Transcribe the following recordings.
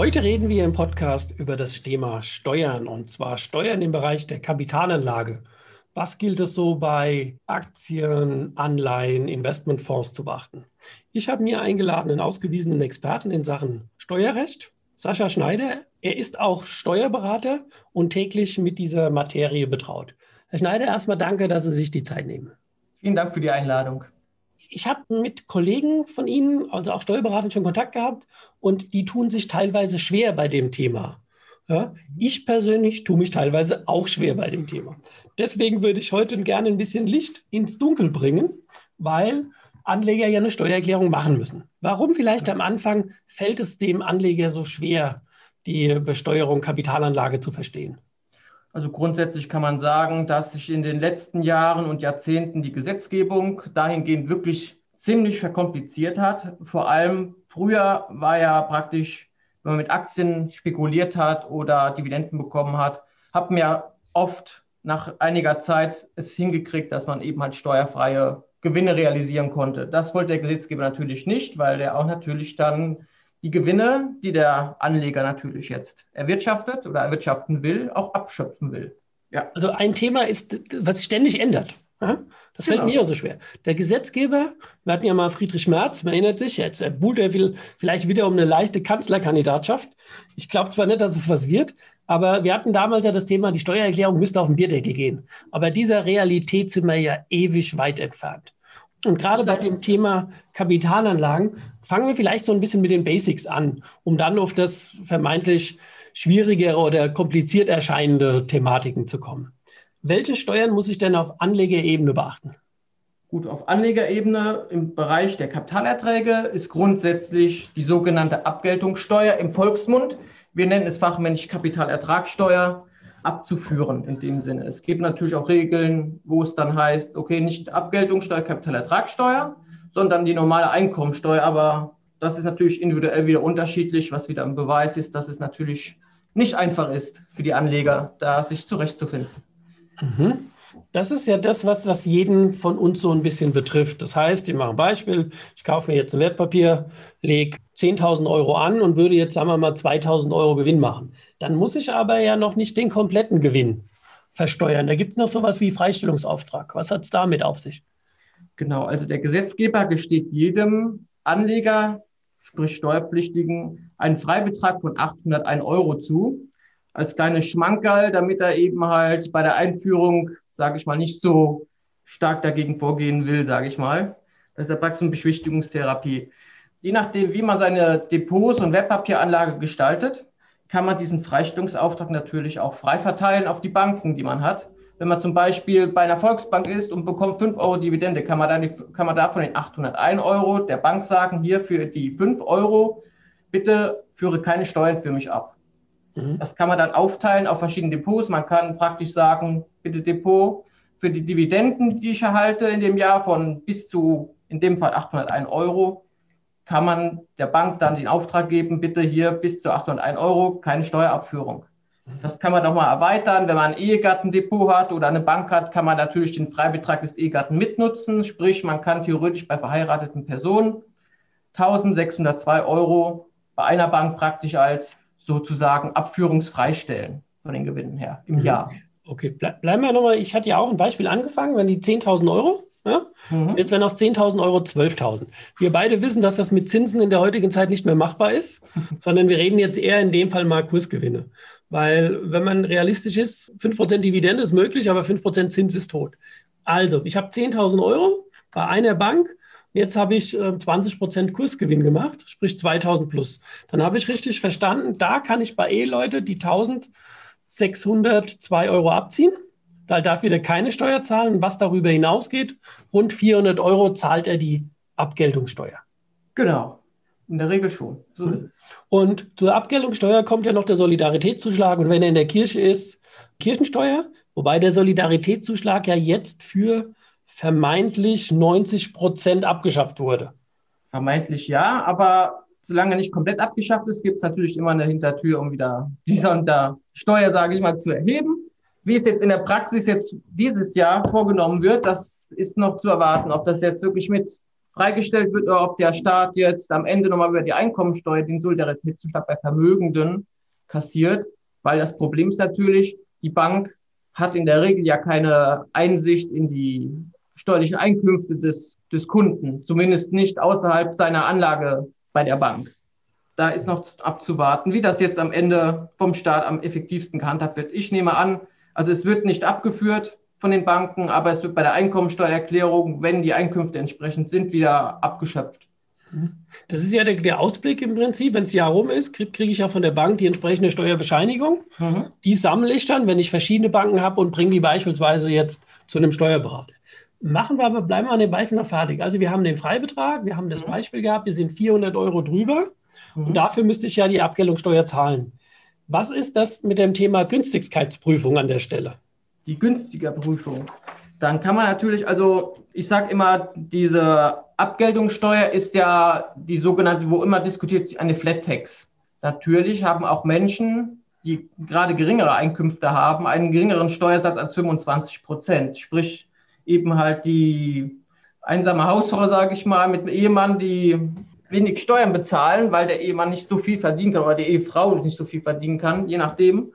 Heute reden wir im Podcast über das Thema Steuern und zwar Steuern im Bereich der Kapitalanlage. Was gilt es so bei Aktien, Anleihen, Investmentfonds zu beachten? Ich habe mir eingeladen einen ausgewiesenen Experten in Sachen Steuerrecht, Sascha Schneider. Er ist auch Steuerberater und täglich mit dieser Materie betraut. Herr Schneider, erstmal danke, dass Sie sich die Zeit nehmen. Vielen Dank für die Einladung ich habe mit Kollegen von Ihnen, also auch Steuerberatern, schon Kontakt gehabt und die tun sich teilweise schwer bei dem Thema. Ja, ich persönlich tue mich teilweise auch schwer bei dem Thema. Deswegen würde ich heute gerne ein bisschen Licht ins Dunkel bringen, weil Anleger ja eine Steuererklärung machen müssen. Warum vielleicht am Anfang fällt es dem Anleger so schwer, die Besteuerung Kapitalanlage zu verstehen? Also grundsätzlich kann man sagen, dass sich in den letzten Jahren und Jahrzehnten die Gesetzgebung dahingehend wirklich ziemlich verkompliziert hat. Vor allem früher war ja praktisch, wenn man mit Aktien spekuliert hat oder Dividenden bekommen hat, hat man ja oft nach einiger Zeit es hingekriegt, dass man eben halt steuerfreie Gewinne realisieren konnte. Das wollte der Gesetzgeber natürlich nicht, weil der auch natürlich dann die Gewinne, die der Anleger natürlich jetzt erwirtschaftet oder erwirtschaften will, auch abschöpfen will. Ja. Also ein Thema ist, was sich ständig ändert. Das fällt genau. mir auch so schwer. Der Gesetzgeber, wir hatten ja mal Friedrich Merz, man erinnert sich, jetzt buhlt er vielleicht wieder um eine leichte Kanzlerkandidatschaft. Ich glaube zwar nicht, dass es was wird, aber wir hatten damals ja das Thema, die Steuererklärung müsste auf den Bierdeckel gehen. Aber dieser Realität sind wir ja ewig weit entfernt. Und gerade bei dem Thema Kapitalanlagen fangen wir vielleicht so ein bisschen mit den Basics an, um dann auf das vermeintlich schwierigere oder kompliziert erscheinende Thematiken zu kommen. Welche Steuern muss ich denn auf Anlegerebene beachten? Gut, auf Anlegerebene im Bereich der Kapitalerträge ist grundsätzlich die sogenannte Abgeltungssteuer im Volksmund. Wir nennen es fachmännisch Kapitalertragssteuer abzuführen in dem Sinne. Es gibt natürlich auch Regeln, wo es dann heißt, okay, nicht Abgeltungssteuer, Kapitalertragssteuer, sondern die normale Einkommensteuer. Aber das ist natürlich individuell wieder unterschiedlich, was wieder ein Beweis ist, dass es natürlich nicht einfach ist für die Anleger, da sich zurechtzufinden. Mhm. Das ist ja das, was, was jeden von uns so ein bisschen betrifft. Das heißt, ich mache ein Beispiel, ich kaufe mir jetzt ein Wertpapier, lege 10.000 Euro an und würde jetzt, sagen wir mal, 2.000 Euro Gewinn machen. Dann muss ich aber ja noch nicht den kompletten Gewinn versteuern. Da gibt es noch sowas wie Freistellungsauftrag. Was hat es damit auf sich? Genau, also der Gesetzgeber gesteht jedem Anleger, sprich Steuerpflichtigen, einen Freibetrag von 801 Euro zu. Als kleines Schmankerl, damit er eben halt bei der Einführung, sage ich mal, nicht so stark dagegen vorgehen will, sage ich mal. Das ist ja praktisch eine Beschwichtigungstherapie. Je nachdem, wie man seine Depots und Wertpapieranlage gestaltet, kann man diesen Freistellungsauftrag natürlich auch frei verteilen auf die Banken, die man hat. Wenn man zum Beispiel bei einer Volksbank ist und bekommt 5 Euro Dividende, kann man, dann, kann man davon den 801 Euro der Bank sagen, hier für die 5 Euro, bitte führe keine Steuern für mich ab. Mhm. Das kann man dann aufteilen auf verschiedene Depots. Man kann praktisch sagen, bitte Depot für die Dividenden, die ich erhalte in dem Jahr von bis zu, in dem Fall 801 Euro, kann man der Bank dann den Auftrag geben, bitte hier bis zu 801 Euro keine Steuerabführung. Das kann man nochmal erweitern. Wenn man ein Ehegattendepot hat oder eine Bank hat, kann man natürlich den Freibetrag des Ehegatten mitnutzen. Sprich, man kann theoretisch bei verheirateten Personen 1602 Euro bei einer Bank praktisch als sozusagen abführungsfrei stellen von den Gewinnen her im mhm. Jahr. Okay, bleiben wir nochmal. Ich hatte ja auch ein Beispiel angefangen, wenn die 10.000 Euro ja? Mhm. Jetzt werden aus 10.000 Euro 12.000. Wir beide wissen, dass das mit Zinsen in der heutigen Zeit nicht mehr machbar ist, sondern wir reden jetzt eher in dem Fall mal Kursgewinne. Weil, wenn man realistisch ist, 5% Dividende ist möglich, aber 5% Zins ist tot. Also, ich habe 10.000 Euro bei einer Bank. Jetzt habe ich äh, 20% Kursgewinn gemacht, sprich 2000 plus. Dann habe ich richtig verstanden, da kann ich bei E-Leute die 1602 Euro abziehen da darf wieder keine Steuer zahlen. Was darüber hinausgeht, rund 400 Euro zahlt er die Abgeltungssteuer. Genau, in der Regel schon. So ist es. Und zur Abgeltungssteuer kommt ja noch der Solidaritätszuschlag. Und wenn er in der Kirche ist, Kirchensteuer, wobei der Solidaritätszuschlag ja jetzt für vermeintlich 90 Prozent abgeschafft wurde. Vermeintlich ja, aber solange nicht komplett abgeschafft ist, gibt es natürlich immer eine Hintertür, um wieder diese Steuer, sage ich mal, zu erheben. Wie es jetzt in der Praxis jetzt dieses Jahr vorgenommen wird, das ist noch zu erwarten, ob das jetzt wirklich mit freigestellt wird oder ob der Staat jetzt am Ende nochmal über die Einkommensteuer den Solidaritätszuschlag bei Vermögenden kassiert, weil das Problem ist natürlich, die Bank hat in der Regel ja keine Einsicht in die steuerlichen Einkünfte des, des Kunden, zumindest nicht außerhalb seiner Anlage bei der Bank. Da ist noch abzuwarten, wie das jetzt am Ende vom Staat am effektivsten gehandhabt wird. Ich nehme an, also es wird nicht abgeführt von den Banken, aber es wird bei der Einkommensteuererklärung, wenn die Einkünfte entsprechend sind, wieder abgeschöpft. Das ist ja der, der Ausblick im Prinzip. Wenn es Jahr rum ist, kriege krieg ich ja von der Bank die entsprechende Steuerbescheinigung. Mhm. Die sammle ich dann, wenn ich verschiedene Banken habe und bringe die beispielsweise jetzt zu einem Steuerberater. Machen wir aber, bleiben wir an dem Beispiel noch fertig. Also wir haben den Freibetrag, wir haben das mhm. Beispiel gehabt, wir sind 400 Euro drüber mhm. und dafür müsste ich ja die Abgeltungssteuer zahlen. Was ist das mit dem Thema Günstigkeitsprüfung an der Stelle? Die günstige Prüfung. Dann kann man natürlich, also ich sage immer, diese Abgeltungssteuer ist ja die sogenannte, wo immer diskutiert, eine Flat Tax. Natürlich haben auch Menschen, die gerade geringere Einkünfte haben, einen geringeren Steuersatz als 25 Prozent. Sprich, eben halt die einsame Hausfrau, sage ich mal, mit einem Ehemann, die wenig Steuern bezahlen, weil der Ehemann nicht so viel verdienen kann oder die Ehefrau nicht so viel verdienen kann, je nachdem.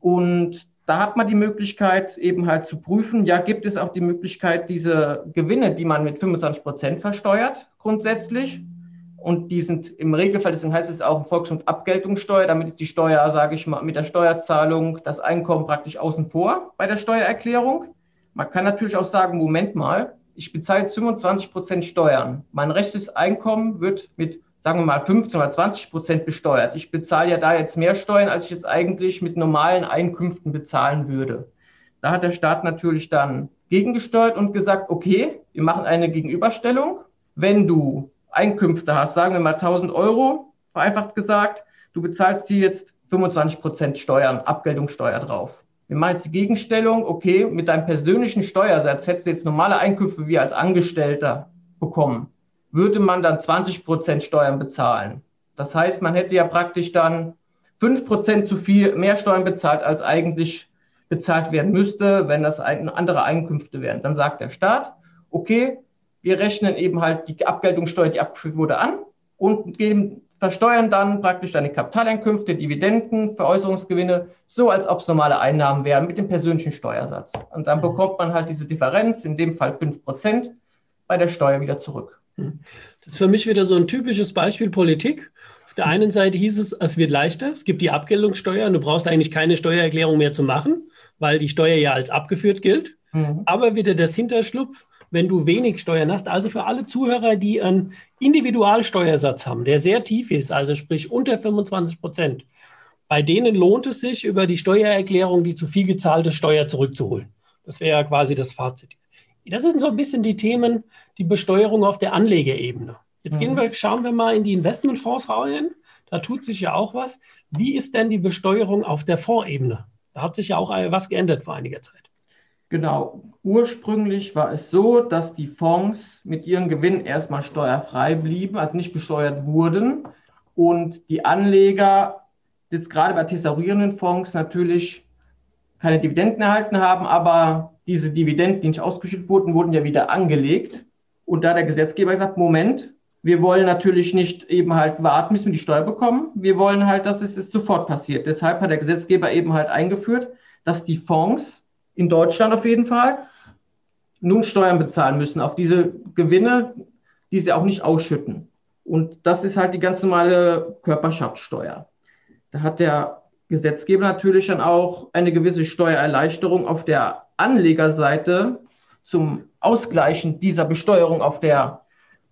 Und da hat man die Möglichkeit eben halt zu prüfen, ja, gibt es auch die Möglichkeit, diese Gewinne, die man mit 25 Prozent versteuert, grundsätzlich. Und die sind im Regelfall, deswegen heißt es auch Volks- und Abgeltungssteuer, damit ist die Steuer, sage ich mal, mit der Steuerzahlung das Einkommen praktisch außen vor bei der Steuererklärung. Man kann natürlich auch sagen, Moment mal, ich bezahle 25 Prozent Steuern. Mein rechtes Einkommen wird mit, sagen wir mal, 15 oder 20 Prozent besteuert. Ich bezahle ja da jetzt mehr Steuern, als ich jetzt eigentlich mit normalen Einkünften bezahlen würde. Da hat der Staat natürlich dann gegengesteuert und gesagt, okay, wir machen eine Gegenüberstellung. Wenn du Einkünfte hast, sagen wir mal 1000 Euro, vereinfacht gesagt, du bezahlst hier jetzt 25 Prozent Steuern, Abgeltungssteuer drauf. Wir machen jetzt die Gegenstellung, okay, mit deinem persönlichen Steuersatz hättest du jetzt normale Einkünfte wie als Angestellter bekommen. Würde man dann 20 Prozent Steuern bezahlen. Das heißt, man hätte ja praktisch dann 5 Prozent zu viel mehr Steuern bezahlt, als eigentlich bezahlt werden müsste, wenn das andere Einkünfte wären. Dann sagt der Staat, okay, wir rechnen eben halt die Abgeltungssteuer, die abgeführt wurde, an und geben versteuern dann praktisch deine Kapitaleinkünfte, Dividenden, Veräußerungsgewinne, so als ob es normale Einnahmen wären mit dem persönlichen Steuersatz. Und dann mhm. bekommt man halt diese Differenz, in dem Fall 5%, bei der Steuer wieder zurück. Mhm. Das ist für mich wieder so ein typisches Beispiel Politik. Auf der einen Seite hieß es, es wird leichter, es gibt die Abgeltungssteuer und du brauchst eigentlich keine Steuererklärung mehr zu machen, weil die Steuer ja als abgeführt gilt. Mhm. Aber wieder das Hinterschlupf, wenn du wenig Steuern hast. Also für alle Zuhörer, die einen Individualsteuersatz haben, der sehr tief ist, also sprich unter 25 Prozent, bei denen lohnt es sich, über die Steuererklärung die zu viel gezahlte Steuer zurückzuholen. Das wäre ja quasi das Fazit. Das sind so ein bisschen die Themen, die Besteuerung auf der Anlegerebene. Jetzt gehen mhm. wir, schauen wir mal in die Investmentfonds rein. Da tut sich ja auch was. Wie ist denn die Besteuerung auf der Fondsebene? Da hat sich ja auch was geändert vor einiger Zeit. Genau. Ursprünglich war es so, dass die Fonds mit ihren Gewinnen erstmal steuerfrei blieben, also nicht besteuert wurden. Und die Anleger jetzt gerade bei tesorierenden Fonds natürlich keine Dividenden erhalten haben, aber diese Dividenden, die nicht ausgeschüttet wurden, wurden ja wieder angelegt. Und da der Gesetzgeber sagt, Moment, wir wollen natürlich nicht eben halt warten, bis wir die Steuer bekommen. Wir wollen halt, dass es sofort passiert. Deshalb hat der Gesetzgeber eben halt eingeführt, dass die Fonds in Deutschland auf jeden Fall, nun Steuern bezahlen müssen auf diese Gewinne, die sie auch nicht ausschütten. Und das ist halt die ganz normale Körperschaftssteuer. Da hat der Gesetzgeber natürlich dann auch eine gewisse Steuererleichterung auf der Anlegerseite zum Ausgleichen dieser Besteuerung auf der,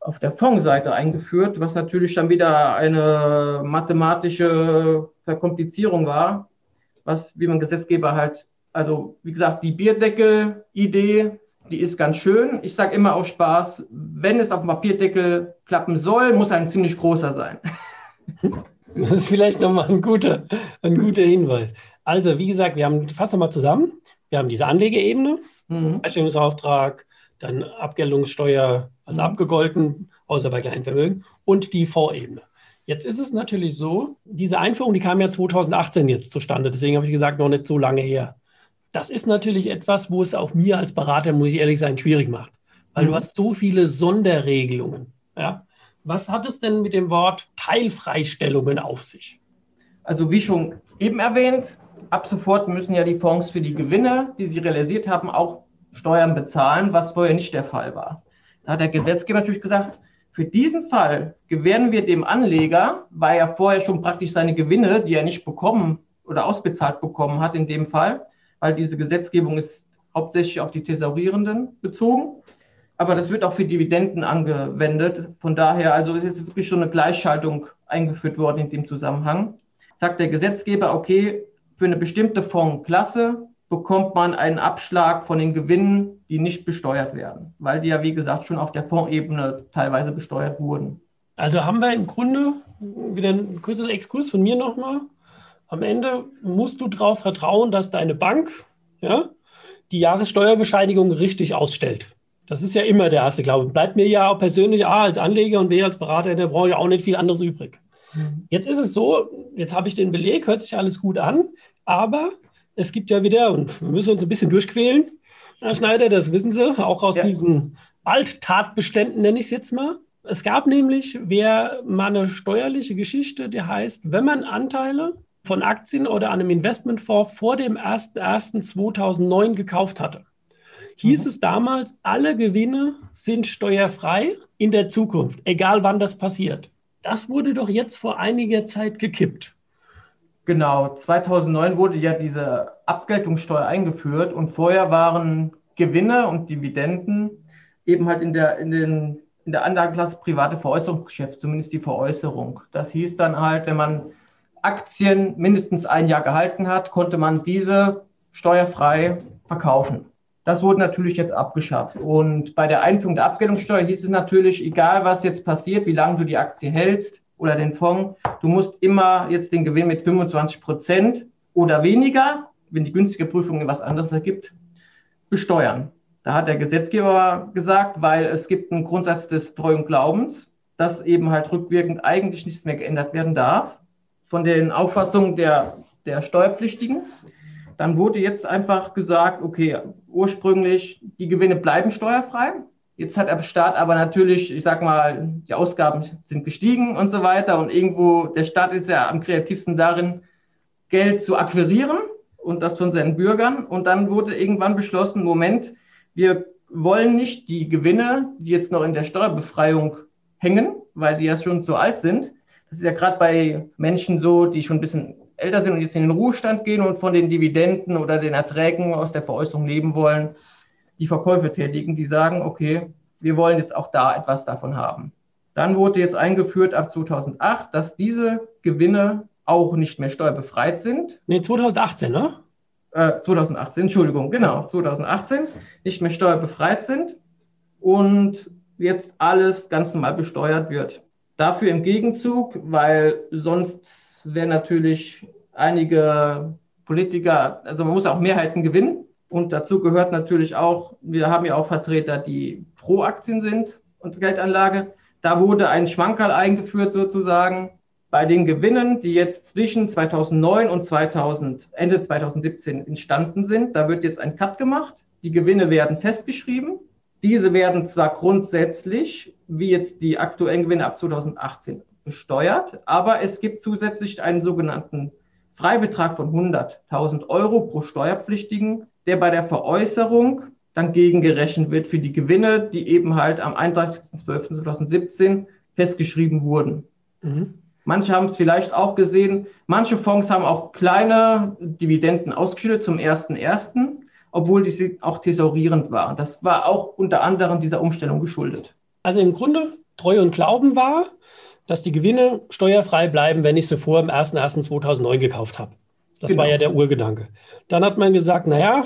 auf der Fondsseite eingeführt, was natürlich dann wieder eine mathematische Verkomplizierung war, was, wie man Gesetzgeber halt also, wie gesagt, die Bierdeckel-Idee, die ist ganz schön. Ich sage immer aus Spaß, wenn es auf dem Papierdeckel klappen soll, muss er ein ziemlich großer sein. Das ist vielleicht nochmal ein guter, ein guter Hinweis. Also, wie gesagt, wir haben, fassen wir mal zusammen. Wir haben diese Anlegeebene, mhm. Freistellungsauftrag, dann Abgeltungssteuer als mhm. abgegolten, außer bei kleinen Vermögen, und die Vorebene. Jetzt ist es natürlich so, diese Einführung, die kam ja 2018 jetzt zustande, deswegen habe ich gesagt, noch nicht so lange her. Das ist natürlich etwas, wo es auch mir als Berater, muss ich ehrlich sein, schwierig macht, weil mhm. du hast so viele Sonderregelungen. Ja? Was hat es denn mit dem Wort Teilfreistellungen auf sich? Also wie schon eben erwähnt, ab sofort müssen ja die Fonds für die Gewinne, die sie realisiert haben, auch Steuern bezahlen, was vorher nicht der Fall war. Da hat der Gesetzgeber natürlich gesagt, für diesen Fall gewähren wir dem Anleger, weil er vorher schon praktisch seine Gewinne, die er nicht bekommen oder ausbezahlt bekommen hat in dem Fall, weil diese Gesetzgebung ist hauptsächlich auf die Thesaurierenden bezogen. Aber das wird auch für Dividenden angewendet. Von daher, also ist jetzt wirklich schon eine Gleichschaltung eingeführt worden in dem Zusammenhang. Sagt der Gesetzgeber, okay, für eine bestimmte Fondsklasse bekommt man einen Abschlag von den Gewinnen, die nicht besteuert werden, weil die ja, wie gesagt, schon auf der Fondsebene teilweise besteuert wurden. Also haben wir im Grunde wieder ein kurzer Exkurs von mir nochmal. Am Ende musst du darauf vertrauen, dass deine Bank ja, die Jahressteuerbescheinigung richtig ausstellt. Das ist ja immer der erste Glaube. Bleibt mir ja auch persönlich A als Anleger und B als Berater in der Branche auch nicht viel anderes übrig. Mhm. Jetzt ist es so, jetzt habe ich den Beleg, hört sich alles gut an, aber es gibt ja wieder, und wir müssen uns ein bisschen durchquälen, Herr Schneider, das wissen Sie, auch aus ja. diesen Alttatbeständen nenne ich es jetzt mal. Es gab nämlich, wer mal eine steuerliche Geschichte, die heißt, wenn man Anteile von Aktien oder einem Investmentfonds vor dem 01.01.2009 gekauft hatte, hieß mhm. es damals, alle Gewinne sind steuerfrei in der Zukunft, egal wann das passiert. Das wurde doch jetzt vor einiger Zeit gekippt. Genau, 2009 wurde ja diese Abgeltungssteuer eingeführt und vorher waren Gewinne und Dividenden eben halt in der, in den, in der Anlageklasse private Veräußerungsgeschäft, zumindest die Veräußerung. Das hieß dann halt, wenn man Aktien mindestens ein Jahr gehalten hat, konnte man diese steuerfrei verkaufen. Das wurde natürlich jetzt abgeschafft. Und bei der Einführung der Abgeltungssteuer hieß es natürlich, egal was jetzt passiert, wie lange du die Aktie hältst, oder den Fonds, du musst immer jetzt den Gewinn mit 25 Prozent oder weniger, wenn die günstige Prüfung was anderes ergibt, besteuern. Da hat der Gesetzgeber gesagt, weil es gibt einen Grundsatz des treuen Glaubens, dass eben halt rückwirkend eigentlich nichts mehr geändert werden darf von den Auffassungen der, der Steuerpflichtigen. Dann wurde jetzt einfach gesagt, okay, ursprünglich die Gewinne bleiben steuerfrei, Jetzt hat der Staat aber natürlich, ich sag mal, die Ausgaben sind gestiegen und so weiter. Und irgendwo, der Staat ist ja am kreativsten darin, Geld zu akquirieren und das von seinen Bürgern. Und dann wurde irgendwann beschlossen, Moment, wir wollen nicht die Gewinne, die jetzt noch in der Steuerbefreiung hängen, weil die ja schon zu alt sind. Das ist ja gerade bei Menschen so, die schon ein bisschen älter sind und jetzt in den Ruhestand gehen und von den Dividenden oder den Erträgen aus der Veräußerung leben wollen die Verkäufe tätigen, die sagen, okay, wir wollen jetzt auch da etwas davon haben. Dann wurde jetzt eingeführt ab 2008, dass diese Gewinne auch nicht mehr steuerbefreit sind. Nee, 2018, ne? Äh, 2018, Entschuldigung, genau, 2018 nicht mehr steuerbefreit sind und jetzt alles ganz normal besteuert wird. Dafür im Gegenzug, weil sonst wäre natürlich einige Politiker, also man muss auch Mehrheiten gewinnen. Und dazu gehört natürlich auch, wir haben ja auch Vertreter, die pro Aktien sind und Geldanlage. Da wurde ein Schwankerl eingeführt sozusagen bei den Gewinnen, die jetzt zwischen 2009 und 2000, Ende 2017 entstanden sind. Da wird jetzt ein Cut gemacht. Die Gewinne werden festgeschrieben. Diese werden zwar grundsätzlich, wie jetzt die aktuellen Gewinne ab 2018, besteuert, aber es gibt zusätzlich einen sogenannten Freibetrag von 100.000 Euro pro Steuerpflichtigen, der bei der Veräußerung dann gegengerechnet wird für die Gewinne, die eben halt am 31.12.2017 festgeschrieben wurden. Mhm. Manche haben es vielleicht auch gesehen. Manche Fonds haben auch kleine Dividenden ausgeschüttet zum 1.1., obwohl die auch thesaurierend waren. Das war auch unter anderem dieser Umstellung geschuldet. Also im Grunde Treu und Glauben war, dass die Gewinne steuerfrei bleiben, wenn ich sie vor dem 1.1.2009 gekauft habe. Das genau. war ja der Urgedanke. Dann hat man gesagt, naja,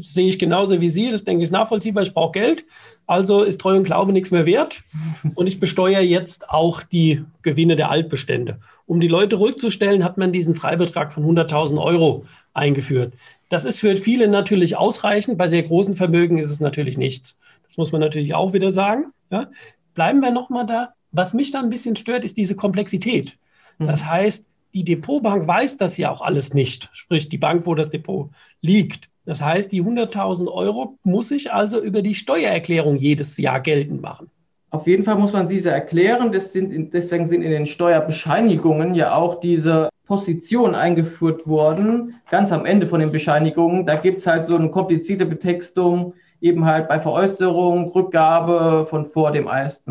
sehe ich genauso wie Sie, das denke ich nachvollziehbar, ich brauche Geld, also ist Treu und Glaube nichts mehr wert und ich besteuere jetzt auch die Gewinne der Altbestände. Um die Leute ruhig zu stellen, hat man diesen Freibetrag von 100.000 Euro eingeführt. Das ist für viele natürlich ausreichend. Bei sehr großen Vermögen ist es natürlich nichts. Das muss man natürlich auch wieder sagen. Ja? Bleiben wir nochmal da. Was mich da ein bisschen stört, ist diese Komplexität. Mhm. Das heißt, die Depotbank weiß das ja auch alles nicht, sprich die Bank, wo das Depot liegt. Das heißt, die 100.000 Euro muss ich also über die Steuererklärung jedes Jahr geltend machen. Auf jeden Fall muss man diese erklären. Sind, deswegen sind in den Steuerbescheinigungen ja auch diese Positionen eingeführt worden, ganz am Ende von den Bescheinigungen. Da gibt es halt so eine komplizierte Betextung, eben halt bei Veräußerung, Rückgabe von vor dem 1.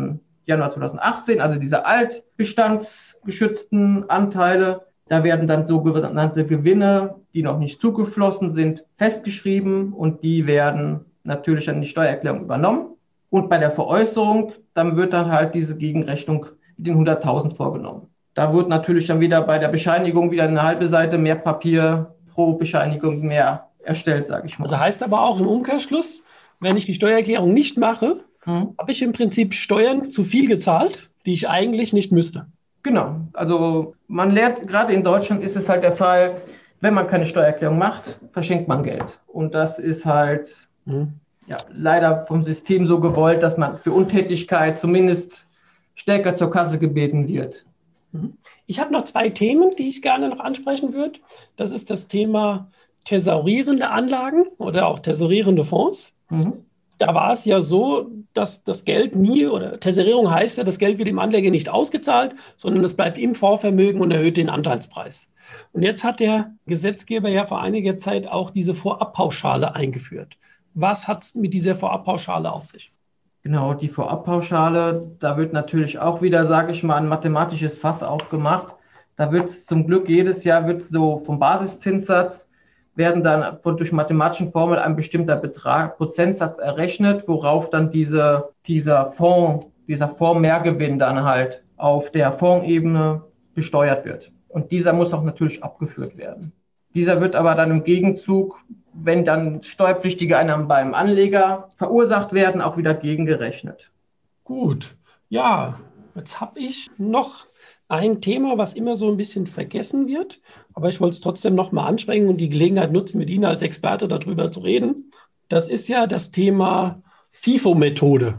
Januar 2018, also diese altbestandsgeschützten Anteile. Da werden dann sogenannte Gewinne, die noch nicht zugeflossen sind, festgeschrieben und die werden natürlich an die Steuererklärung übernommen. Und bei der Veräußerung, dann wird dann halt diese Gegenrechnung mit den 100.000 vorgenommen. Da wird natürlich dann wieder bei der Bescheinigung wieder eine halbe Seite mehr Papier pro Bescheinigung mehr erstellt, sage ich mal. Also heißt aber auch im Umkehrschluss, wenn ich die Steuererklärung nicht mache, hm. habe ich im Prinzip Steuern zu viel gezahlt, die ich eigentlich nicht müsste. Genau. Also man lernt, gerade in Deutschland ist es halt der Fall, wenn man keine Steuererklärung macht, verschenkt man Geld. Und das ist halt hm. ja, leider vom System so gewollt, dass man für Untätigkeit zumindest stärker zur Kasse gebeten wird. Mhm. Ich habe noch zwei Themen, die ich gerne noch ansprechen würde. Das ist das Thema thesaurierende Anlagen oder auch thesaurierende Fonds. Mhm da war es ja so, dass das Geld nie, oder Tesserierung heißt ja, das Geld wird dem Anleger nicht ausgezahlt, sondern es bleibt im Vorvermögen und erhöht den Anteilspreis. Und jetzt hat der Gesetzgeber ja vor einiger Zeit auch diese Vorabpauschale eingeführt. Was hat es mit dieser Vorabpauschale auf sich? Genau, die Vorabpauschale, da wird natürlich auch wieder, sage ich mal, ein mathematisches Fass aufgemacht. Da wird zum Glück jedes Jahr wird so vom Basiszinssatz werden dann durch mathematischen Formel ein bestimmter Betrag, Prozentsatz errechnet, worauf dann diese, dieser Fonds, dieser Fonds-Mehrgewinn dann halt auf der Fondsebene besteuert wird. Und dieser muss auch natürlich abgeführt werden. Dieser wird aber dann im Gegenzug, wenn dann steuerpflichtige Einnahmen beim Anleger verursacht werden, auch wieder gegengerechnet. Gut, ja, jetzt habe ich noch ein Thema, was immer so ein bisschen vergessen wird, aber ich wollte es trotzdem nochmal ansprechen und die Gelegenheit nutzen, mit Ihnen als Experte darüber zu reden. Das ist ja das Thema FIFO-Methode.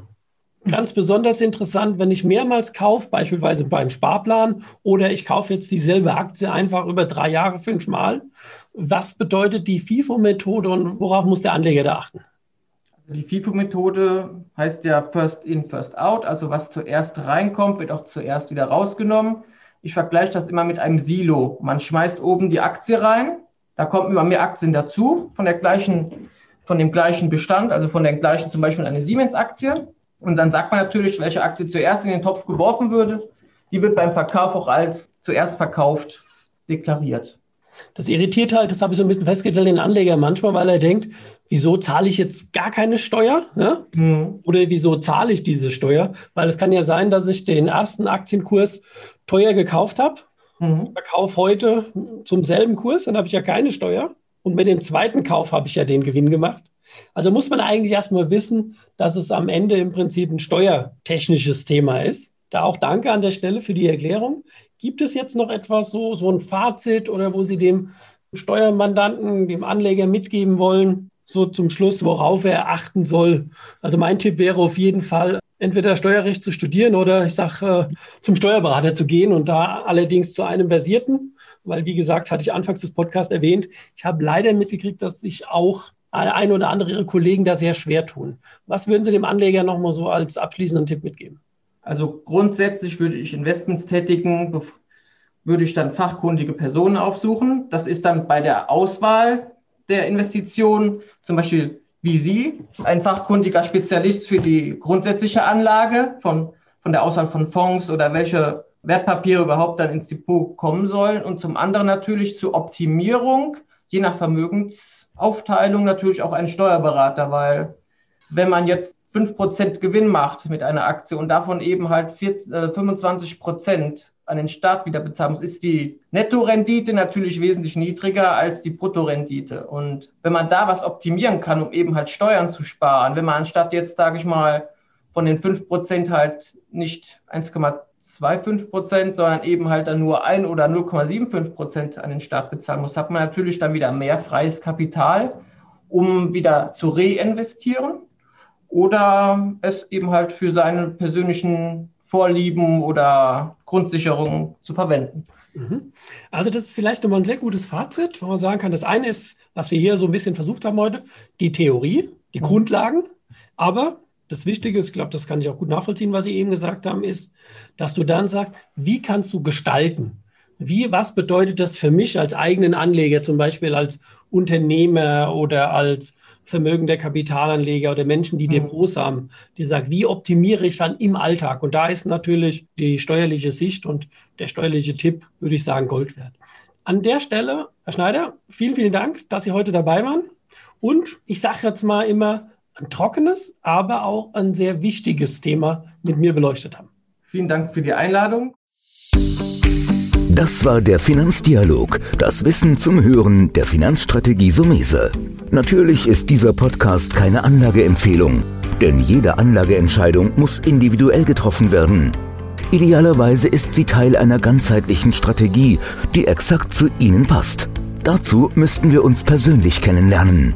Ganz besonders interessant, wenn ich mehrmals kaufe, beispielsweise beim Sparplan, oder ich kaufe jetzt dieselbe Aktie einfach über drei Jahre fünfmal. Was bedeutet die FIFO-Methode und worauf muss der Anleger da achten? Also die FIFO-Methode heißt ja First in, First out. Also was zuerst reinkommt, wird auch zuerst wieder rausgenommen. Ich vergleiche das immer mit einem Silo. Man schmeißt oben die Aktie rein, da kommen immer mehr Aktien dazu von der gleichen, von dem gleichen Bestand, also von der gleichen zum Beispiel eine Siemens-Aktie. Und dann sagt man natürlich, welche Aktie zuerst in den Topf geworfen würde. Die wird beim Verkauf auch als zuerst verkauft deklariert. Das irritiert halt, das habe ich so ein bisschen festgestellt, den Anleger manchmal, weil er denkt, wieso zahle ich jetzt gar keine Steuer? Ja? Mhm. Oder wieso zahle ich diese Steuer? Weil es kann ja sein, dass ich den ersten Aktienkurs teuer gekauft habe, mhm. verkaufe heute zum selben Kurs, dann habe ich ja keine Steuer. Und mit dem zweiten Kauf habe ich ja den Gewinn gemacht. Also muss man eigentlich erstmal wissen, dass es am Ende im Prinzip ein steuertechnisches Thema ist. Da auch danke an der Stelle für die Erklärung. Gibt es jetzt noch etwas, so, so ein Fazit oder wo Sie dem Steuermandanten, dem Anleger mitgeben wollen, so zum Schluss, worauf er achten soll? Also mein Tipp wäre auf jeden Fall, entweder Steuerrecht zu studieren oder ich sage, äh, zum Steuerberater zu gehen und da allerdings zu einem versierten, weil wie gesagt, hatte ich anfangs des Podcasts erwähnt, ich habe leider mitgekriegt, dass sich auch ein oder andere Ihre Kollegen da sehr schwer tun. Was würden Sie dem Anleger nochmal so als abschließenden Tipp mitgeben? Also grundsätzlich würde ich Investments tätigen, würde ich dann fachkundige Personen aufsuchen. Das ist dann bei der Auswahl der Investitionen zum Beispiel wie Sie, ein fachkundiger Spezialist für die grundsätzliche Anlage von, von der Auswahl von Fonds oder welche Wertpapiere überhaupt dann ins Depot kommen sollen. Und zum anderen natürlich zur Optimierung, je nach Vermögensaufteilung, natürlich auch ein Steuerberater, weil wenn man jetzt 5% Gewinn macht mit einer Aktie und davon eben halt 4, äh, 25% an den Staat wieder bezahlen muss, ist die Nettorendite natürlich wesentlich niedriger als die Bruttorendite. Und wenn man da was optimieren kann, um eben halt Steuern zu sparen, wenn man anstatt jetzt, sage ich mal, von den 5% halt nicht 1,2 0,25 Prozent, sondern eben halt dann nur 1 oder 0,75 Prozent an den Staat bezahlen muss, hat man natürlich dann wieder mehr freies Kapital, um wieder zu reinvestieren oder es eben halt für seine persönlichen Vorlieben oder Grundsicherungen zu verwenden. Mhm. Also das ist vielleicht nochmal ein sehr gutes Fazit, wo man sagen kann, das eine ist, was wir hier so ein bisschen versucht haben heute, die Theorie, die mhm. Grundlagen, aber das Wichtige ist, ich glaube, das kann ich auch gut nachvollziehen, was Sie eben gesagt haben, ist, dass du dann sagst, wie kannst du gestalten? Wie, was bedeutet das für mich als eigenen Anleger, zum Beispiel als Unternehmer oder als vermögender Kapitalanleger oder Menschen, die mhm. Depots haben, die sagen, wie optimiere ich dann im Alltag? Und da ist natürlich die steuerliche Sicht und der steuerliche Tipp, würde ich sagen, Gold wert. An der Stelle, Herr Schneider, vielen, vielen Dank, dass Sie heute dabei waren. Und ich sage jetzt mal immer, ein trockenes, aber auch ein sehr wichtiges Thema mit mir beleuchtet haben. Vielen Dank für die Einladung. Das war der Finanzdialog, das Wissen zum Hören der Finanzstrategie Sumese. Natürlich ist dieser Podcast keine Anlageempfehlung, denn jede Anlageentscheidung muss individuell getroffen werden. Idealerweise ist sie Teil einer ganzheitlichen Strategie, die exakt zu Ihnen passt. Dazu müssten wir uns persönlich kennenlernen.